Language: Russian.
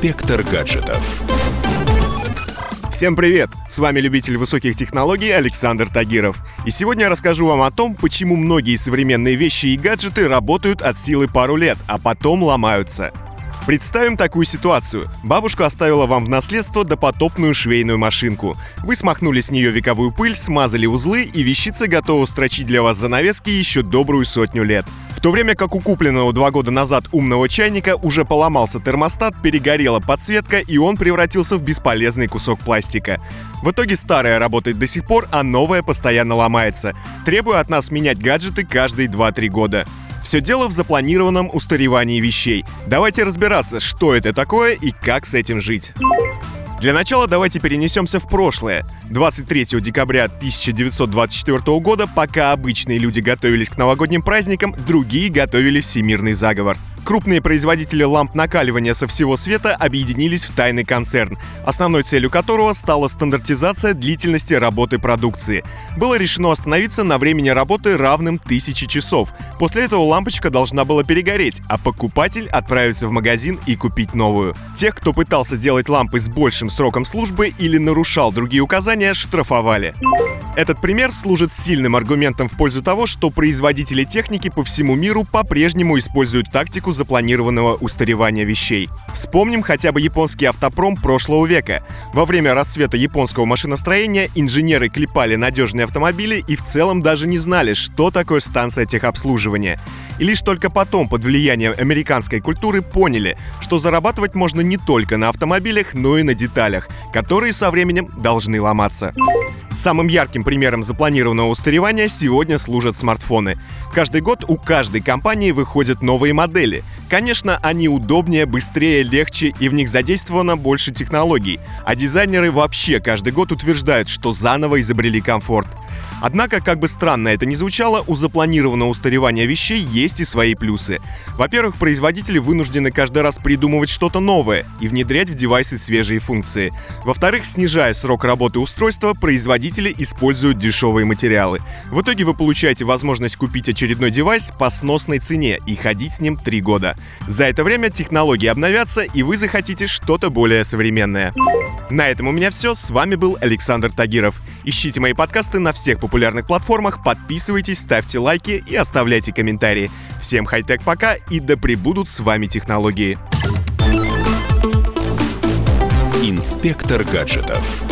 Инспектор гаджетов. Всем привет! С вами любитель высоких технологий Александр Тагиров. И сегодня я расскажу вам о том, почему многие современные вещи и гаджеты работают от силы пару лет, а потом ломаются. Представим такую ситуацию. Бабушка оставила вам в наследство допотопную швейную машинку. Вы смахнули с нее вековую пыль, смазали узлы, и вещица готова строчить для вас занавески еще добрую сотню лет. В то время как у купленного два года назад умного чайника уже поломался термостат, перегорела подсветка, и он превратился в бесполезный кусок пластика. В итоге старая работает до сих пор, а новая постоянно ломается, требуя от нас менять гаджеты каждые 2-3 года. Все дело в запланированном устаревании вещей. Давайте разбираться, что это такое и как с этим жить. Для начала давайте перенесемся в прошлое. 23 декабря 1924 года, пока обычные люди готовились к новогодним праздникам, другие готовили всемирный заговор. Крупные производители ламп накаливания со всего света объединились в тайный концерн, основной целью которого стала стандартизация длительности работы продукции. Было решено остановиться на времени работы равным тысячи часов. После этого лампочка должна была перегореть, а покупатель отправиться в магазин и купить новую. Тех, кто пытался делать лампы с большим сроком службы или нарушал другие указания, штрафовали. Этот пример служит сильным аргументом в пользу того, что производители техники по всему миру по-прежнему используют тактику запланированного устаревания вещей. Вспомним хотя бы японский автопром прошлого века. Во время расцвета японского машиностроения инженеры клепали надежные автомобили и в целом даже не знали, что такое станция техобслуживания. И лишь только потом, под влиянием американской культуры, поняли, что зарабатывать можно не только на автомобилях, но и на деталях, которые со временем должны ломаться. Самым ярким примером запланированного устаревания сегодня служат смартфоны. Каждый год у каждой компании выходят новые модели. Конечно, они удобнее, быстрее, легче и в них задействовано больше технологий. А дизайнеры вообще каждый год утверждают, что заново изобрели комфорт. Однако, как бы странно это ни звучало, у запланированного устаревания вещей есть и свои плюсы. Во-первых, производители вынуждены каждый раз придумывать что-то новое и внедрять в девайсы свежие функции. Во-вторых, снижая срок работы устройства, производители используют дешевые материалы. В итоге вы получаете возможность купить очередной девайс по сносной цене и ходить с ним три года. За это время технологии обновятся, и вы захотите что-то более современное. На этом у меня все. С вами был Александр Тагиров. Ищите мои подкасты на всех популярных платформах, подписывайтесь, ставьте лайки и оставляйте комментарии. Всем хай-тек пока и да пребудут с вами технологии. Инспектор гаджетов.